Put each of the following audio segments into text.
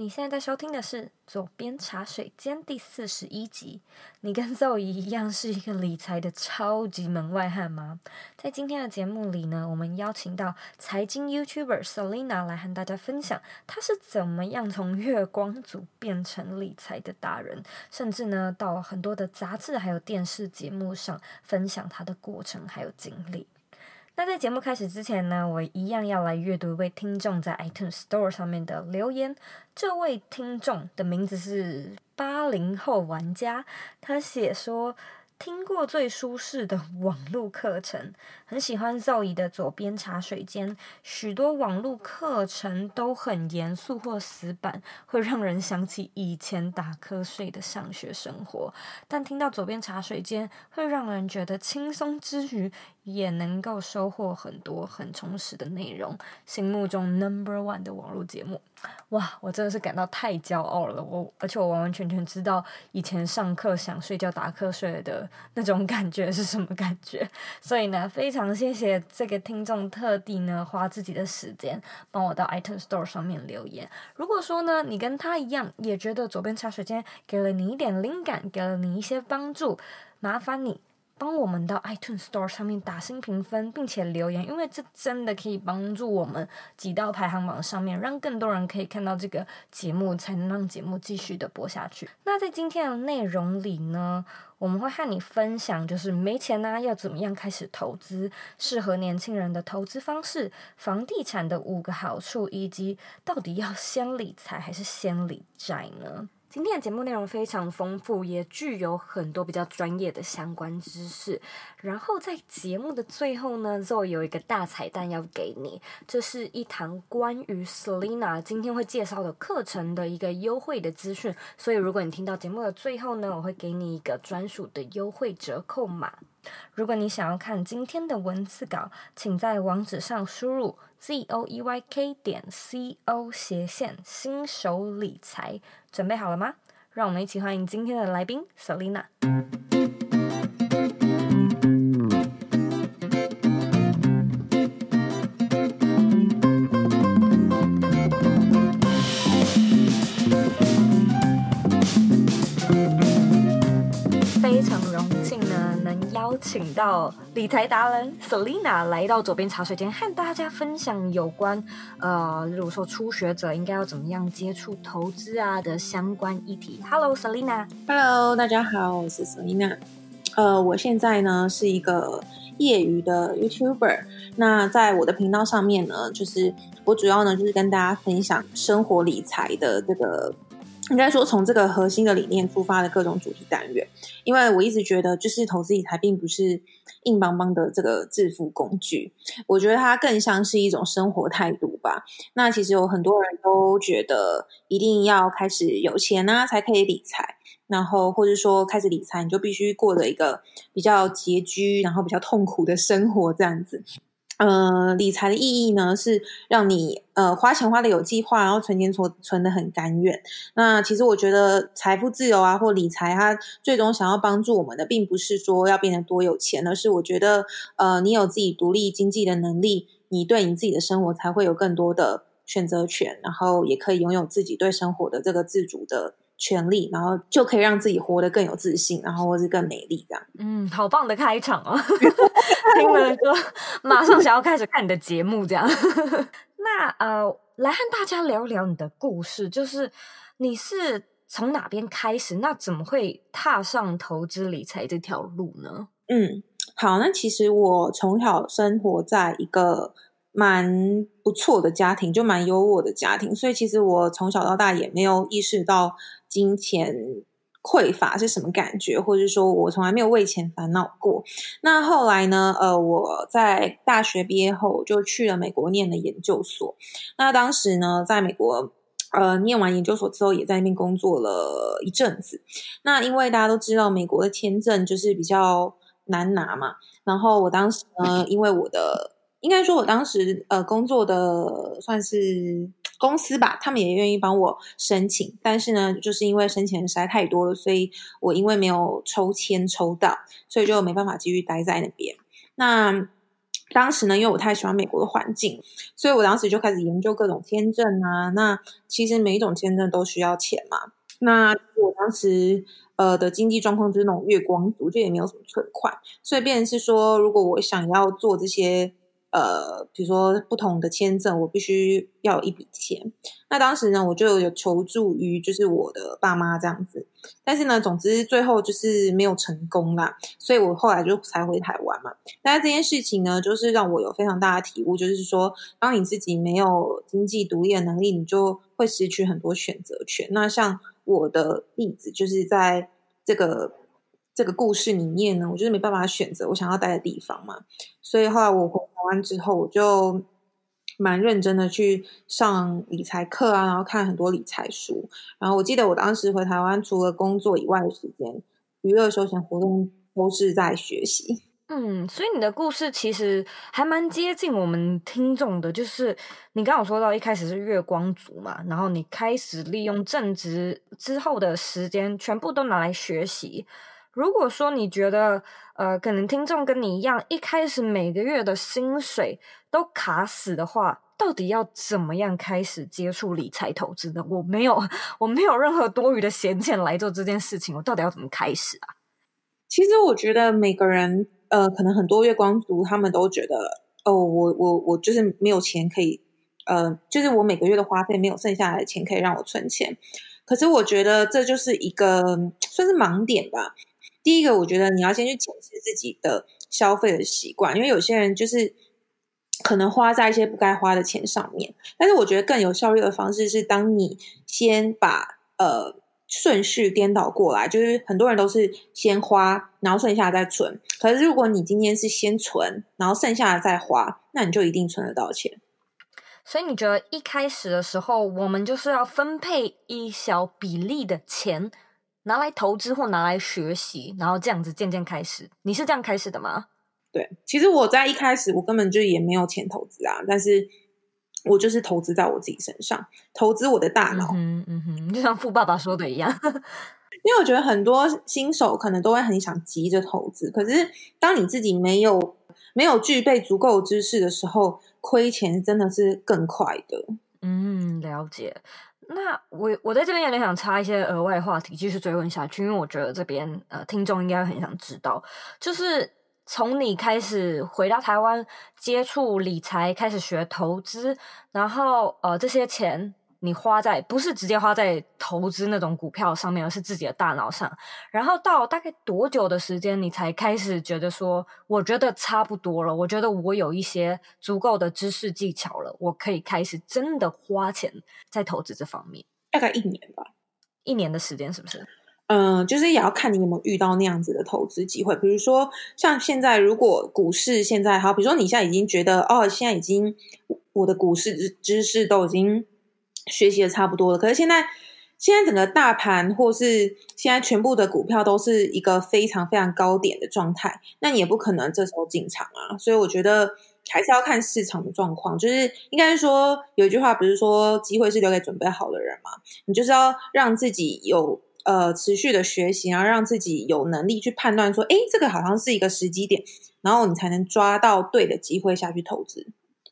你现在在收听的是《左边茶水间》第四十一集。你跟 Zoe 一样是一个理财的超级门外汉吗？在今天的节目里呢，我们邀请到财经 YouTuber Selina 来和大家分享，她是怎么样从月光族变成理财的达人，甚至呢，到很多的杂志还有电视节目上分享她的过程还有经历。那在节目开始之前呢，我一样要来阅读一位听众在 iTunes Store 上面的留言。这位听众的名字是八零后玩家，他写说，听过最舒适的网络课程，很喜欢 Zoe 的左边茶水间。许多网络课程都很严肃或死板，会让人想起以前打瞌睡的上学生活。但听到左边茶水间，会让人觉得轻松之余，也能够收获很多很充实的内容。心目中 Number One 的网络节目，哇，我真的是感到太骄傲了。我而且我完完全全知道以前上课想睡觉打瞌睡的。那种感觉是什么感觉？所以呢，非常谢谢这个听众特地呢花自己的时间帮我到 iTunes Store 上面留言。如果说呢，你跟他一样，也觉得左边茶水间给了你一点灵感，给了你一些帮助，麻烦你。帮我们到 iTunes Store 上面打新评分，并且留言，因为这真的可以帮助我们挤到排行榜上面，让更多人可以看到这个节目，才能让节目继续的播下去。那在今天的内容里呢，我们会和你分享，就是没钱呢、要怎么样开始投资，适合年轻人的投资方式，房地产的五个好处，以及到底要先理财还是先理债呢？今天的节目内容非常丰富，也具有很多比较专业的相关知识。然后在节目的最后呢，Zoe 有一个大彩蛋要给你，这是一堂关于 Selina 今天会介绍的课程的一个优惠的资讯。所以如果你听到节目的最后呢，我会给你一个专属的优惠折扣码。如果你想要看今天的文字稿，请在网址上输入 z o e y k 点 c o 斜线新手理财。准备好了吗？让我们一起欢迎今天的来宾 Selina。非常荣幸邀请到理财达人 Selina 来到左边茶水间，和大家分享有关呃，如说初学者应该要怎么样接触投资啊的相关议题。Hello，Selina。Hello，大家好，我是 Selina。呃，我现在呢是一个业余的 YouTuber。那在我的频道上面呢，就是我主要呢就是跟大家分享生活理财的这个。应该说，从这个核心的理念出发的各种主题单元，因为我一直觉得，就是投资理财并不是硬邦邦的这个致富工具，我觉得它更像是一种生活态度吧。那其实有很多人都觉得，一定要开始有钱啊，才可以理财，然后或者说开始理财，你就必须过了一个比较拮据，然后比较痛苦的生活这样子。呃，理财的意义呢，是让你呃花钱花的有计划，然后存钱存存的很甘愿。那其实我觉得财富自由啊，或理财，它最终想要帮助我们的，并不是说要变得多有钱，而是我觉得呃，你有自己独立经济的能力，你对你自己的生活才会有更多的选择权，然后也可以拥有自己对生活的这个自主的。权利，然后就可以让自己活得更有自信，然后或是更美丽，这样。嗯，好棒的开场哦！听了说，马上想要开始看你的节目，这样。那呃，来和大家聊聊你的故事，就是你是从哪边开始？那怎么会踏上投资理财这条路呢？嗯，好，那其实我从小生活在一个。蛮不错的家庭，就蛮优渥的家庭，所以其实我从小到大也没有意识到金钱匮乏是什么感觉，或者说我从来没有为钱烦恼过。那后来呢，呃，我在大学毕业后就去了美国念了研究所。那当时呢，在美国呃念完研究所之后，也在那边工作了一阵子。那因为大家都知道美国的签证就是比较难拿嘛，然后我当时呢，因为我的应该说，我当时呃工作的算是公司吧，他们也愿意帮我申请，但是呢，就是因为申请人实在太多了，所以我因为没有抽签抽到，所以就没办法继续待在那边。那当时呢，因为我太喜欢美国的环境，所以我当时就开始研究各种签证啊。那其实每一种签证都需要钱嘛。那我当时呃的经济状况就是那种月光族，就也没有什么存款，所以变是说，如果我想要做这些。呃，比如说不同的签证，我必须要有一笔钱。那当时呢，我就有求助于就是我的爸妈这样子，但是呢，总之最后就是没有成功啦。所以我后来就才回台湾嘛。但是这件事情呢，就是让我有非常大的体悟，就是说，当你自己没有经济独立的能力，你就会失去很多选择权。那像我的例子，就是在这个。这个故事里面呢，我就是没办法选择我想要待的地方嘛，所以后来我回台湾之后，我就蛮认真的去上理财课啊，然后看很多理财书。然后我记得我当时回台湾，除了工作以外的时间，娱乐休闲活动都是在学习。嗯，所以你的故事其实还蛮接近我们听众的，就是你刚刚有说到一开始是月光族嘛，然后你开始利用正职之后的时间，全部都拿来学习。如果说你觉得，呃，可能听众跟你一样，一开始每个月的薪水都卡死的话，到底要怎么样开始接触理财投资呢？我没有，我没有任何多余的闲钱来做这件事情，我到底要怎么开始啊？其实我觉得每个人，呃，可能很多月光族，他们都觉得，哦，我我我就是没有钱可以，呃，就是我每个月的花费没有剩下来的钱可以让我存钱。可是我觉得这就是一个算是盲点吧。第一个，我觉得你要先去检视自己的消费的习惯，因为有些人就是可能花在一些不该花的钱上面。但是我觉得更有效率的方式是，当你先把呃顺序颠倒过来，就是很多人都是先花，然后剩下再存。可是如果你今天是先存，然后剩下的再花，那你就一定存得到钱。所以你觉得一开始的时候，我们就是要分配一小比例的钱。拿来投资或拿来学习，然后这样子渐渐开始。你是这样开始的吗？对，其实我在一开始我根本就也没有钱投资啊，但是我就是投资在我自己身上，投资我的大脑。嗯嗯哼，就像富爸爸说的一样，因为我觉得很多新手可能都会很想急着投资，可是当你自己没有没有具备足够知识的时候，亏钱真的是更快的。嗯，了解。那我我在这边有点想插一些额外话题，继续追问下去，因为我觉得这边呃听众应该很想知道，就是从你开始回到台湾接触理财，开始学投资，然后呃这些钱。你花在不是直接花在投资那种股票上面，而是自己的大脑上。然后到大概多久的时间，你才开始觉得说，我觉得差不多了，我觉得我有一些足够的知识技巧了，我可以开始真的花钱在投资这方面。大概一年吧，一年的时间是不是？嗯、呃，就是也要看你有没有遇到那样子的投资机会。比如说像现在，如果股市现在好，比如说你现在已经觉得哦，现在已经我的股市知知识都已经。学习的差不多了，可是现在现在整个大盘或是现在全部的股票都是一个非常非常高点的状态，那你也不可能这时候进场啊。所以我觉得还是要看市场的状况，就是应该说有一句话不是说机会是留给准备好的人嘛？你就是要让自己有呃持续的学习，然后让自己有能力去判断说，诶，这个好像是一个时机点，然后你才能抓到对的机会下去投资。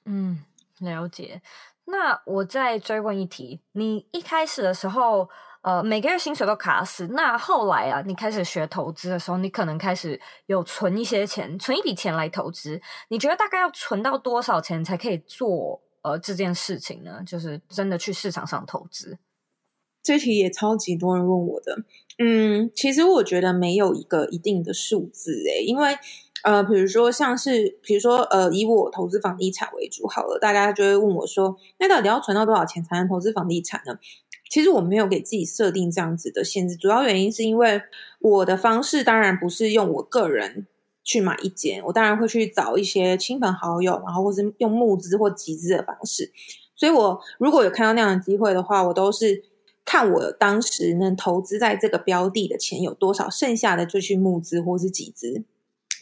嗯，了解。那我再追问一题，你一开始的时候，呃，每个月薪水都卡死。那后来啊，你开始学投资的时候，你可能开始有存一些钱，存一笔钱来投资。你觉得大概要存到多少钱才可以做呃这件事情呢？就是真的去市场上投资。这题也超级多人问我的。嗯，其实我觉得没有一个一定的数字诶，因为。呃，比如说像是，比如说，呃，以我投资房地产为主好了，大家就会问我说，那到底要存到多少钱才能投资房地产呢？其实我没有给自己设定这样子的限制，主要原因是因为我的方式当然不是用我个人去买一间，我当然会去找一些亲朋好友，然后或是用募资或集资的方式。所以我如果有看到那样的机会的话，我都是看我当时能投资在这个标的的钱有多少，剩下的就去募资或是集资。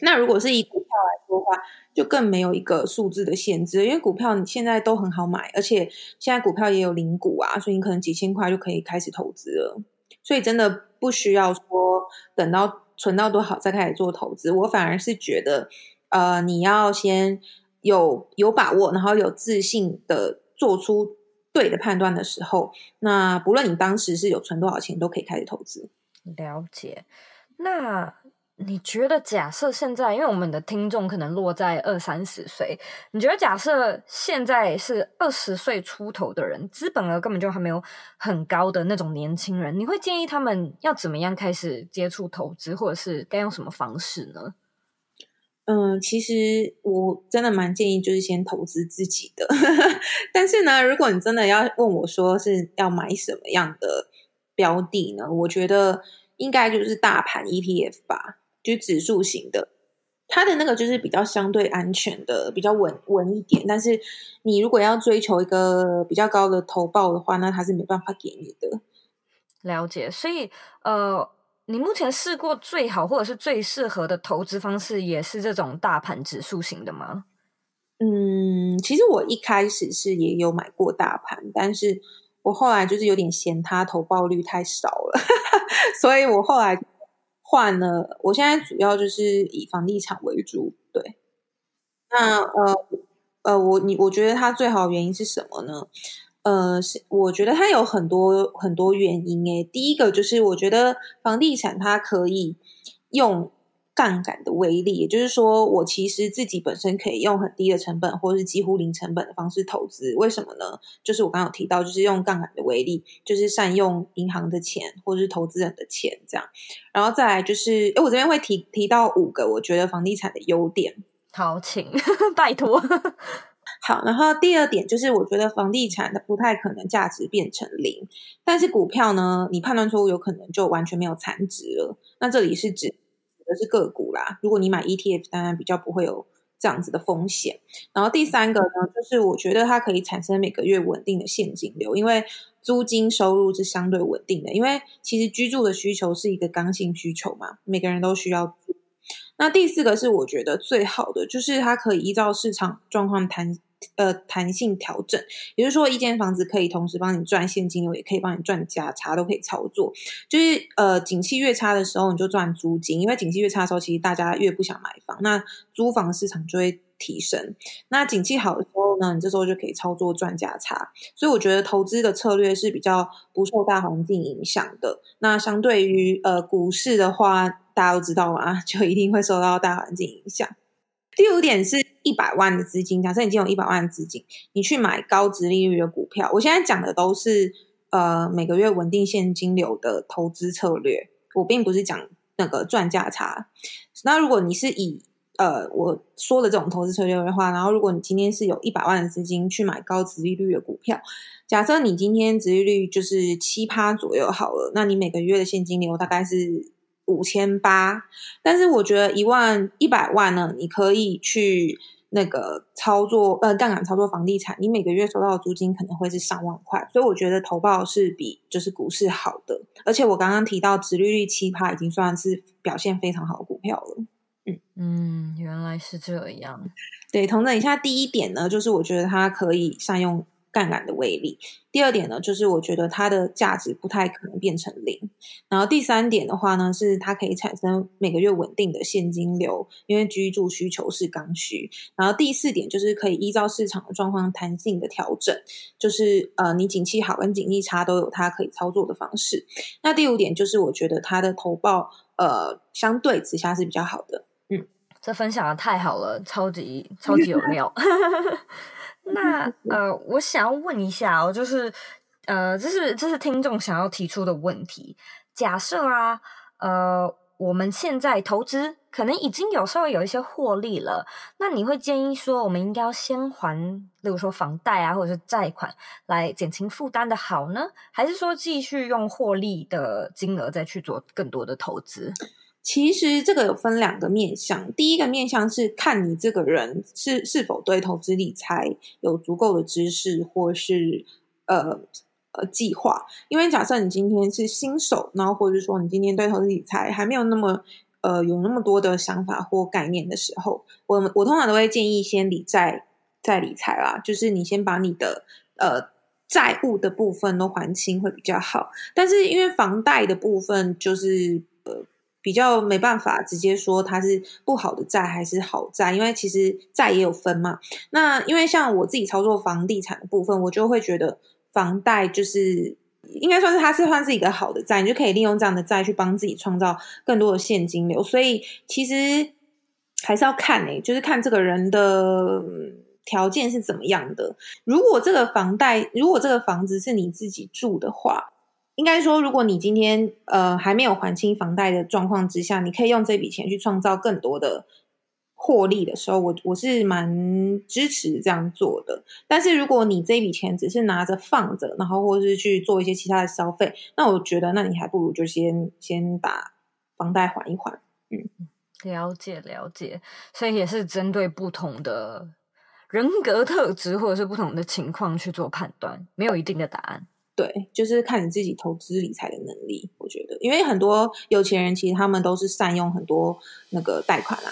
那如果是以股票来说的话，就更没有一个数字的限制，因为股票你现在都很好买，而且现在股票也有零股啊，所以你可能几千块就可以开始投资了。所以真的不需要说等到存到多少再开始做投资。我反而是觉得，呃，你要先有有把握，然后有自信的做出对的判断的时候，那不论你当时是有存多少钱，都可以开始投资。了解，那。你觉得，假设现在，因为我们的听众可能落在二三十岁，你觉得假设现在是二十岁出头的人，资本额根本就还没有很高的那种年轻人，你会建议他们要怎么样开始接触投资，或者是该用什么方式呢？嗯，其实我真的蛮建议就是先投资自己的，但是呢，如果你真的要问我说是要买什么样的标的呢，我觉得应该就是大盘 ETF 吧。就指数型的，它的那个就是比较相对安全的，比较稳稳一点。但是你如果要追求一个比较高的投报的话，那它是没办法给你的。了解，所以呃，你目前试过最好或者是最适合的投资方式，也是这种大盘指数型的吗？嗯，其实我一开始是也有买过大盘，但是我后来就是有点嫌它投报率太少了，所以我后来。换了，我现在主要就是以房地产为主，对。那呃呃，我你我觉得它最好的原因是什么呢？呃，是我觉得它有很多很多原因诶。第一个就是我觉得房地产它可以用。杠杆的威力，也就是说，我其实自己本身可以用很低的成本，或者是几乎零成本的方式投资。为什么呢？就是我刚刚有提到，就是用杠杆的威力，就是善用银行的钱，或者是投资人的钱，这样。然后再来就是，诶我这边会提提到五个我觉得房地产的优点。好，请 拜托。好，然后第二点就是，我觉得房地产它不太可能价值变成零，但是股票呢，你判断错误，有可能就完全没有残值了。那这里是指。的是个股啦，如果你买 ETF，当然比较不会有这样子的风险。然后第三个呢，就是我觉得它可以产生每个月稳定的现金流，因为租金收入是相对稳定的。因为其实居住的需求是一个刚性需求嘛，每个人都需要住。那第四个是我觉得最好的，就是它可以依照市场状况谈。呃，弹性调整，也就是说，一间房子可以同时帮你赚现金流，也可以帮你赚价差，都可以操作。就是呃，景气越差的时候，你就赚租金，因为景气越差的时候，其实大家越不想买房，那租房市场就会提升。那景气好的时候呢，你这时候就可以操作赚价差。所以我觉得投资的策略是比较不受大环境影响的。那相对于呃股市的话，大家都知道嘛，就一定会受到大环境影响。第五点是一百万的资金，假设你已经有一百万的资金，你去买高殖利率的股票。我现在讲的都是呃每个月稳定现金流的投资策略，我并不是讲那个赚价差。那如果你是以呃我说的这种投资策略的话，然后如果你今天是有一百万的资金去买高殖利率的股票，假设你今天殖利率就是七趴左右好了，那你每个月的现金流大概是。五千八，但是我觉得一万一百万呢，你可以去那个操作呃杠杆操作房地产，你每个月收到的租金可能会是上万块，所以我觉得投报是比就是股市好的，而且我刚刚提到直利率七趴已经算是表现非常好的股票了。嗯嗯，原来是这样。对，同等一下第一点呢，就是我觉得它可以善用。杠杆的威力。第二点呢，就是我觉得它的价值不太可能变成零。然后第三点的话呢，是它可以产生每个月稳定的现金流，因为居住需求是刚需。然后第四点就是可以依照市场的状况弹性的调整，就是呃，你景气好跟景气差都有它可以操作的方式。那第五点就是我觉得它的投报呃相对之下是比较好的。嗯，这分享的太好了，超级超级有料。那呃，我想要问一下哦，就是呃，这是这是听众想要提出的问题。假设啊，呃，我们现在投资可能已经有稍微有一些获利了，那你会建议说，我们应该要先还，例如说房贷啊，或者是债款来减轻负担的好呢，还是说继续用获利的金额再去做更多的投资？其实这个有分两个面向，第一个面向是看你这个人是是否对投资理财有足够的知识或是呃呃计划。因为假设你今天是新手，然后或者说你今天对投资理财还没有那么呃有那么多的想法或概念的时候，我我通常都会建议先理债再理财啦，就是你先把你的呃债务的部分都还清会比较好。但是因为房贷的部分就是呃。比较没办法直接说它是不好的债还是好债，因为其实债也有分嘛。那因为像我自己操作房地产的部分，我就会觉得房贷就是应该算是它是算是一个好的债，你就可以利用这样的债去帮自己创造更多的现金流。所以其实还是要看诶、欸，就是看这个人的条件是怎么样的。如果这个房贷，如果这个房子是你自己住的话。应该说，如果你今天呃还没有还清房贷的状况之下，你可以用这笔钱去创造更多的获利的时候，我我是蛮支持这样做的。但是如果你这笔钱只是拿着放着，然后或是去做一些其他的消费，那我觉得那你还不如就先先把房贷还一还。嗯，了解了解，所以也是针对不同的人格特质或者是不同的情况去做判断，没有一定的答案。对，就是看你自己投资理财的能力，我觉得，因为很多有钱人其实他们都是善用很多那个贷款啊。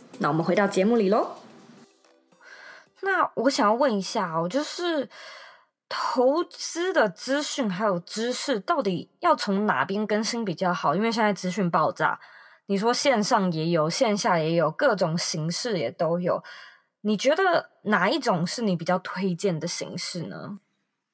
那我们回到节目里喽。那我想要问一下哦，就是投资的资讯还有知识，到底要从哪边更新比较好？因为现在资讯爆炸，你说线上也有，线下也有，各种形式也都有。你觉得哪一种是你比较推荐的形式呢？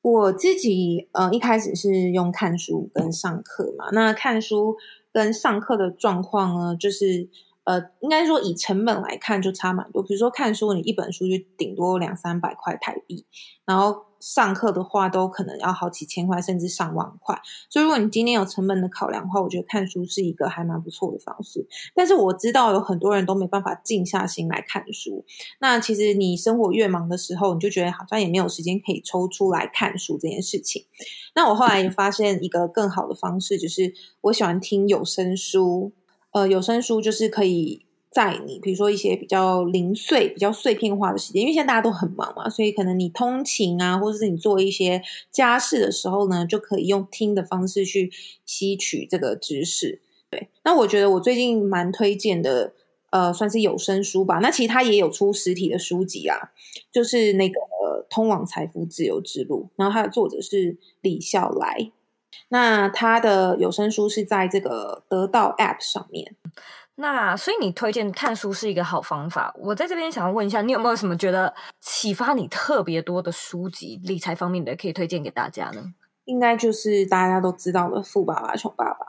我自己呃一开始是用看书跟上课嘛。那看书跟上课的状况呢，就是。呃，应该说以成本来看就差蛮多。比如说看书，你一本书就顶多两三百块台币，然后上课的话都可能要好几千块，甚至上万块。所以如果你今天有成本的考量的话，我觉得看书是一个还蛮不错的方式。但是我知道有很多人都没办法静下心来看书。那其实你生活越忙的时候，你就觉得好像也没有时间可以抽出来看书这件事情。那我后来也发现一个更好的方式，就是我喜欢听有声书。呃，有声书就是可以在你，比如说一些比较零碎、比较碎片化的时间，因为现在大家都很忙嘛，所以可能你通勤啊，或者是你做一些家事的时候呢，就可以用听的方式去吸取这个知识。对，那我觉得我最近蛮推荐的，呃，算是有声书吧。那其实它也有出实体的书籍啊，就是那个《通往财富自由之路》，然后它的作者是李笑来。那他的有声书是在这个得到 App 上面。那所以你推荐看书是一个好方法。我在这边想要问一下，你有没有什么觉得启发你特别多的书籍，理财方面的可以推荐给大家呢？应该就是大家都知道的《富爸爸穷爸爸》。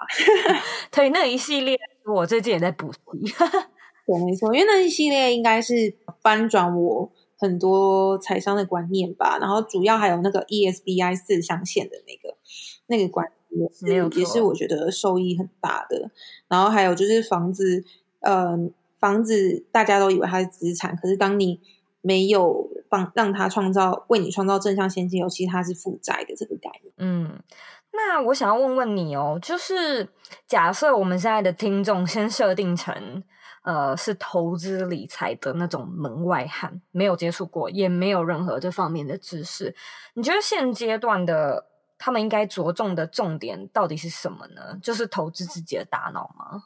对，那一系列我最近也在补习。对，没错，因为那一系列应该是翻转我很多财商的观念吧。然后主要还有那个 ESBI 四象限的那个。那个关系也是，也是我觉得受益很大的。然后还有就是房子，呃，房子大家都以为它是资产，可是当你没有帮让它创造为你创造正向现金流，其实它是负债的这个概念。嗯，那我想要问问你哦，就是假设我们现在的听众先设定成呃是投资理财的那种门外汉，没有接触过，也没有任何这方面的知识，你觉得现阶段的？他们应该着重的重点到底是什么呢？就是投资自己的大脑吗？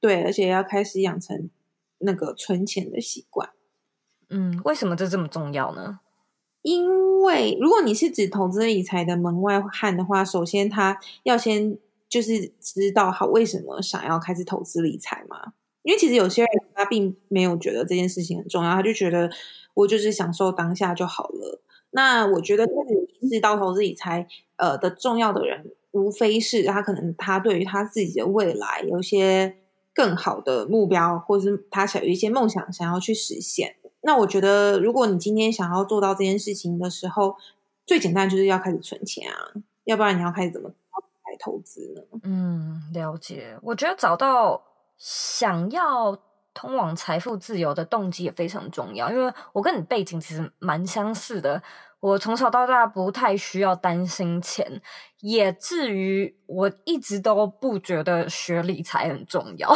对，而且要开始养成那个存钱的习惯。嗯，为什么这这么重要呢？因为如果你是指投资理财的门外汉的话，首先他要先就是知道他为什么想要开始投资理财嘛。因为其实有些人他并没有觉得这件事情很重要，他就觉得我就是享受当下就好了。那我觉得开始意识到投资理财呃的重要的人，无非是他可能他对于他自己的未来有一些更好的目标，或是他想有一些梦想想要去实现。那我觉得，如果你今天想要做到这件事情的时候，最简单就是要开始存钱啊，要不然你要开始怎么来投资呢？嗯，了解。我觉得找到想要。通往财富自由的动机也非常重要，因为我跟你背景其实蛮相似的。我从小到大不太需要担心钱，也至于我一直都不觉得学理财很重要。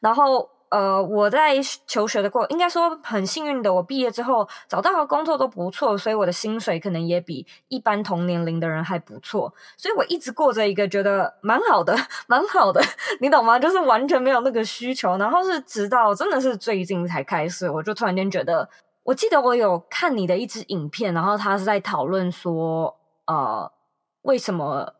然后。呃，我在求学的过，应该说很幸运的，我毕业之后找到的工作都不错，所以我的薪水可能也比一般同年龄的人还不错，所以我一直过着一个觉得蛮好的、蛮好的，你懂吗？就是完全没有那个需求。然后是直到真的是最近才开始，我就突然间觉得，我记得我有看你的一支影片，然后他是在讨论说，呃，为什么？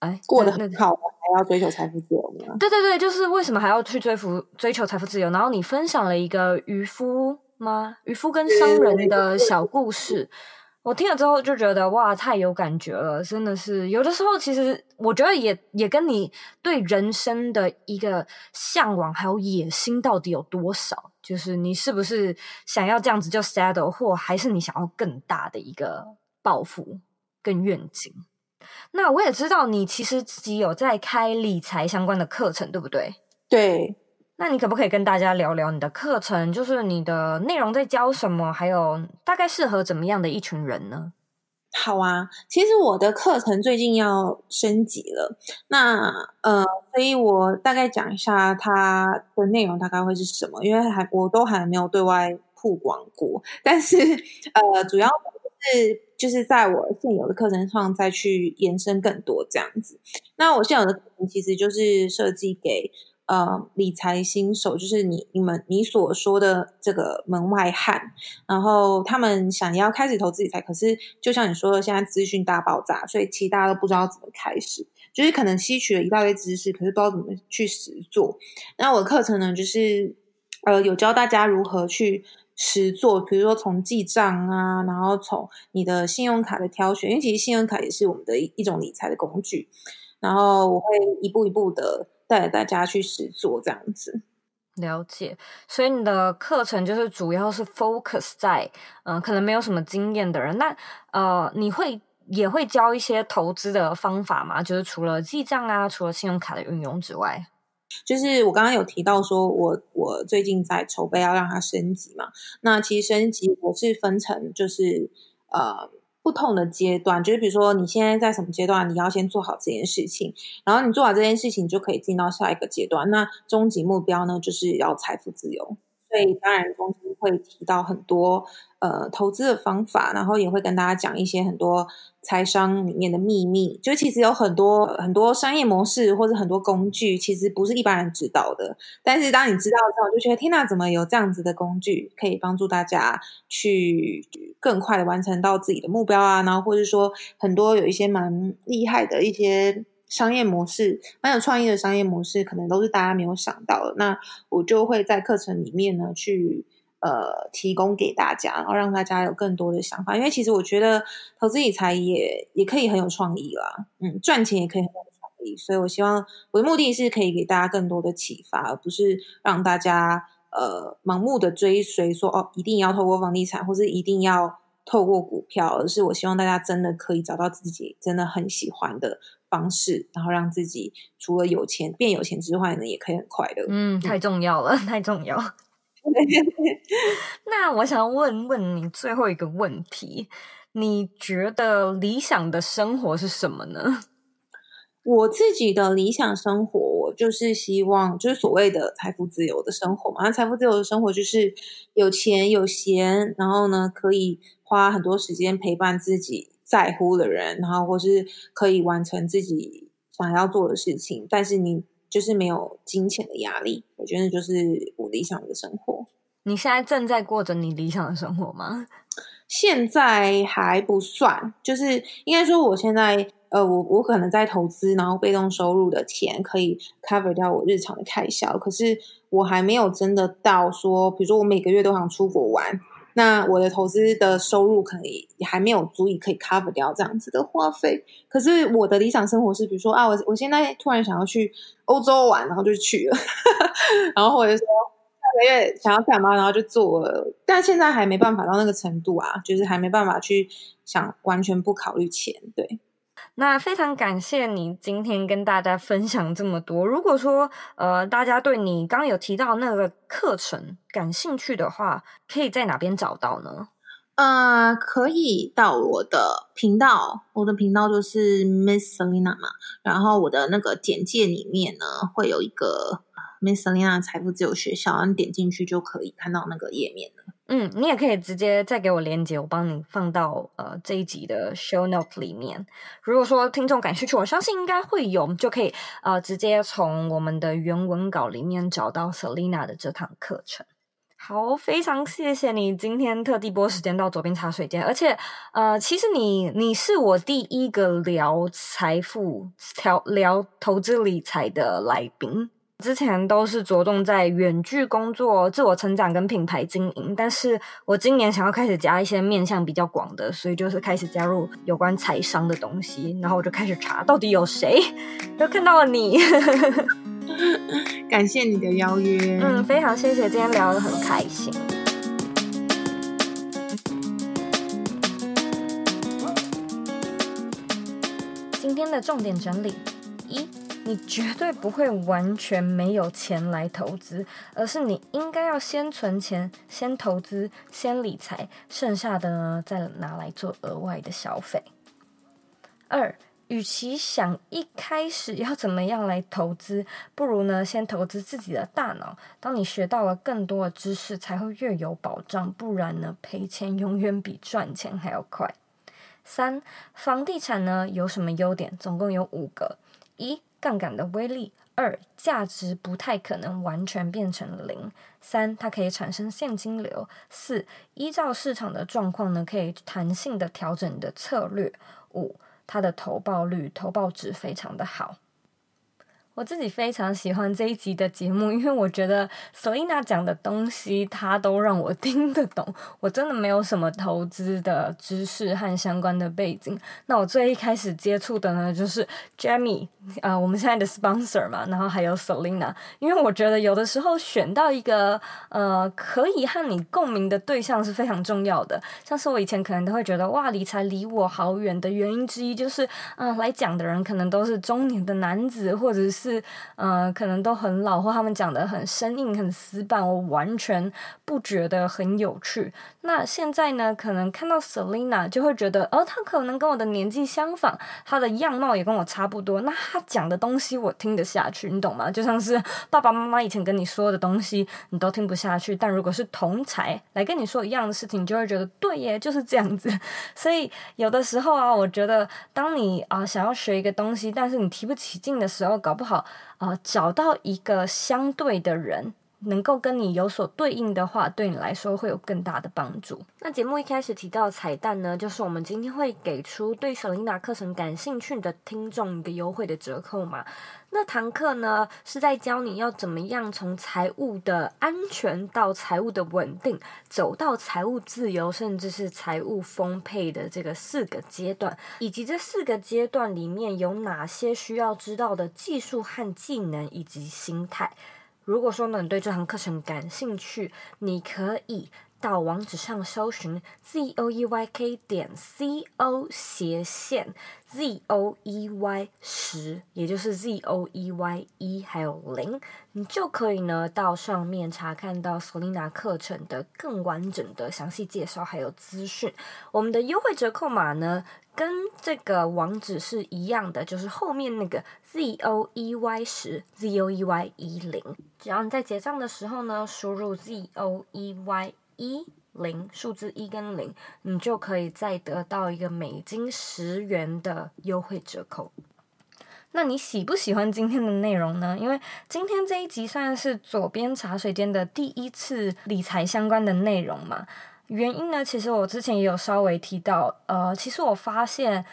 哎，过得很好，还要追求财富自由吗？对对对，就是为什么还要去追求追求财富自由？然后你分享了一个渔夫吗？渔夫跟商人的小故事，我听了之后就觉得哇，太有感觉了，真的是有的时候，其实我觉得也也跟你对人生的一个向往还有野心到底有多少，就是你是不是想要这样子就 settle，或还是你想要更大的一个抱负跟愿景？那我也知道你其实自己有在开理财相关的课程，对不对？对。那你可不可以跟大家聊聊你的课程？就是你的内容在教什么，还有大概适合怎么样的一群人呢？好啊，其实我的课程最近要升级了，那呃，所以我大概讲一下它的内容大概会是什么，因为还我都还没有对外曝光过，但是呃，主要是。就是在我现有的课程上再去延伸更多这样子。那我现有的课程其实就是设计给呃理财新手，就是你你们你所说的这个门外汉，然后他们想要开始投资理财，可是就像你说的，现在资讯大爆炸，所以其实大家都不知道怎么开始，就是可能吸取了一大堆知识，可是不知道怎么去实做。那我的课程呢，就是呃有教大家如何去。实做，比如说从记账啊，然后从你的信用卡的挑选，因为其实信用卡也是我们的一一种理财的工具。然后我会一步一步的带着大家去实做，这样子。了解，所以你的课程就是主要是 focus 在，嗯、呃，可能没有什么经验的人。那呃，你会也会教一些投资的方法吗？就是除了记账啊，除了信用卡的运用之外。就是我刚刚有提到说，我我最近在筹备要让它升级嘛。那其实升级我是分成就是呃不同的阶段，就是比如说你现在在什么阶段，你要先做好这件事情，然后你做好这件事情，就可以进到下一个阶段。那终极目标呢，就是要财富自由。所以当然中间会提到很多呃投资的方法，然后也会跟大家讲一些很多财商里面的秘密。就其实有很多很多商业模式或者很多工具，其实不是一般人知道的。但是当你知道之后，就觉得天哪，怎么有这样子的工具可以帮助大家去更快的完成到自己的目标啊？然后或者说很多有一些蛮厉害的一些。商业模式蛮有创意的商业模式，可能都是大家没有想到的。那我就会在课程里面呢，去呃提供给大家，然后让大家有更多的想法。因为其实我觉得投资理财也也可以很有创意啦，嗯，赚钱也可以很有创意。所以我希望我的目的是可以给大家更多的启发，而不是让大家呃盲目的追随说哦，一定要透过房地产，或是一定要透过股票，而是我希望大家真的可以找到自己真的很喜欢的。方式，然后让自己除了有钱变有钱之外呢，也可以很快乐。嗯，太重要了，太重要。那我想问问你最后一个问题：你觉得理想的生活是什么呢？我自己的理想生活，我就是希望就是所谓的财富自由的生活嘛。那财富自由的生活就是有钱有闲，然后呢，可以花很多时间陪伴自己。在乎的人，然后或是可以完成自己想要做的事情，但是你就是没有金钱的压力，我觉得就是我理想的生活。你现在正在过着你理想的生活吗？现在还不算，就是应该说我现在呃，我我可能在投资，然后被动收入的钱可以 cover 掉我日常的开销，可是我还没有真的到说，比如说我每个月都想出国玩。那我的投资的收入可能也还没有足以可以 cover 掉这样子的花费，可是我的理想生活是，比如说啊，我我现在突然想要去欧洲玩，然后就去了，然后或者说下个月想要干嘛，然后就做了，但现在还没办法到那个程度啊，就是还没办法去想完全不考虑钱，对。那非常感谢你今天跟大家分享这么多。如果说呃大家对你刚有提到那个课程感兴趣的话，可以在哪边找到呢？呃，可以到我的频道，我的频道就是 Miss Selina 嘛。然后我的那个简介里面呢，会有一个 Miss Selina 财富自由学校，你点进去就可以看到那个页面了。嗯，你也可以直接再给我链接，我帮你放到呃这一集的 show note 里面。如果说听众感兴趣，我相信应该会有，就可以呃直接从我们的原文稿里面找到 Selina 的这堂课程。好，非常谢谢你今天特地拨时间到左边茶水间，而且，呃，其实你你是我第一个聊财富、聊聊投资理财的来宾，之前都是着重在远距工作、自我成长跟品牌经营，但是我今年想要开始加一些面向比较广的，所以就是开始加入有关财商的东西，然后我就开始查到底有谁，就看到了你。感谢你的邀约。嗯，非常谢谢，今天聊得很开心。今天的重点整理：一，你绝对不会完全没有钱来投资，而是你应该要先存钱、先投资、先理财，剩下的呢再拿来做额外的消费。二。与其想一开始要怎么样来投资，不如呢先投资自己的大脑。当你学到了更多的知识，才会越有保障。不然呢，赔钱永远比赚钱还要快。三，房地产呢有什么优点？总共有五个：一、杠杆的威力；二、价值不太可能完全变成零；三、它可以产生现金流；四、依照市场的状况呢，可以弹性的调整你的策略；五。它的投报率、投报值非常的好。我自己非常喜欢这一集的节目，因为我觉得 Selina 讲的东西，她都让我 听得懂。我真的没有什么投资的知识和相关的背景。那我最一开始接触的呢，就是 Jamie，呃，我们现在的 sponsor 嘛，然后还有 Selina。因为我觉得有的时候选到一个呃可以和你共鸣的对象是非常重要的。像是我以前可能都会觉得，哇，理财离我好远的原因之一，就是嗯、来讲的人可能都是中年的男子，或者是。是，呃，可能都很老，或他们讲的很生硬、很死板，我完全不觉得很有趣。那现在呢，可能看到 Selina 就会觉得，哦，他可能跟我的年纪相仿，他的样貌也跟我差不多。那他讲的东西我听得下去，你懂吗？就像是爸爸妈妈以前跟你说的东西，你都听不下去。但如果是同才来跟你说一样的事情，你就会觉得对耶，就是这样子。所以有的时候啊，我觉得当你啊想要学一个东西，但是你提不起劲的时候，搞不好。啊、呃，找到一个相对的人，能够跟你有所对应的话，对你来说会有更大的帮助。那节目一开始提到彩蛋呢，就是我们今天会给出对 Selena 课程感兴趣的听众一个优惠的折扣嘛。那堂课呢，是在教你要怎么样从财务的安全到财务的稳定，走到财务自由，甚至是财务丰沛的这个四个阶段，以及这四个阶段里面有哪些需要知道的技术和技能以及心态。如果说呢，你对这堂课程感兴趣，你可以到网址上搜寻 z o e y k 点 c o 斜线 z o e y 十，也就是 z o e y 一还有零，你就可以呢到上面查看到 Selena 课程的更完整的详细介绍还有资讯。我们的优惠折扣码呢，跟这个网址是一样的，就是后面那个 z o e y 十 z o e y 一零。只要你在结账的时候呢，输入 z o e y 一零数字一跟零，你就可以再得到一个美金十元的优惠折扣。那你喜不喜欢今天的内容呢？因为今天这一集算是左边茶水间的第一次理财相关的内容嘛。原因呢，其实我之前也有稍微提到，呃，其实我发现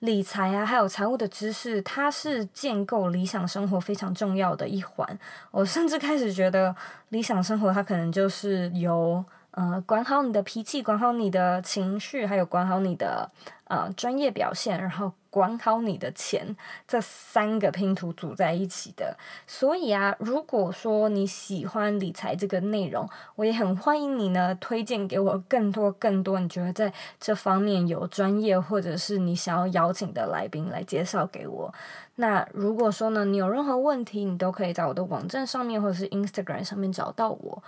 理财啊，还有财务的知识，它是建构理想生活非常重要的一环。我甚至开始觉得，理想生活它可能就是由呃管好你的脾气，管好你的情绪，还有管好你的呃专业表现，然后。管好你的钱，这三个拼图组在一起的。所以啊，如果说你喜欢理财这个内容，我也很欢迎你呢，推荐给我更多更多你觉得在这方面有专业，或者是你想要邀请的来宾来介绍给我。那如果说呢，你有任何问题，你都可以在我的网站上面或者是 Instagram 上面找到我。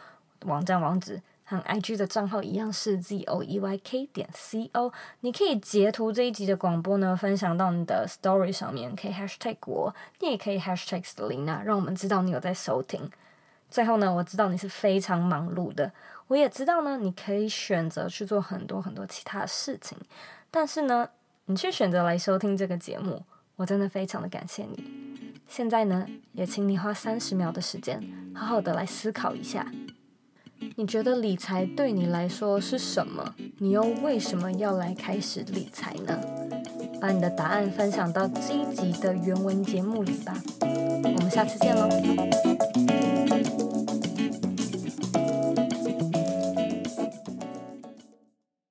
网站网址和 IG 的账号一样是 Z O E Y K 点 C O。你可以截图这一集的广播呢，分享到你的 Story 上面，可以 Hashtag 我，你也可以 Hashtag Selina，让我们知道你有在收听。最后呢，我知道你是非常忙碌的，我也知道呢，你可以选择去做很多很多其他的事情，但是呢，你却选择来收听这个节目，我真的非常的感谢你。现在呢，也请你花三十秒的时间，好好的来思考一下，你觉得理财对你来说是什么？你又为什么要来开始理财呢？把你的答案分享到积极的原文节目里吧。我们下次见喽。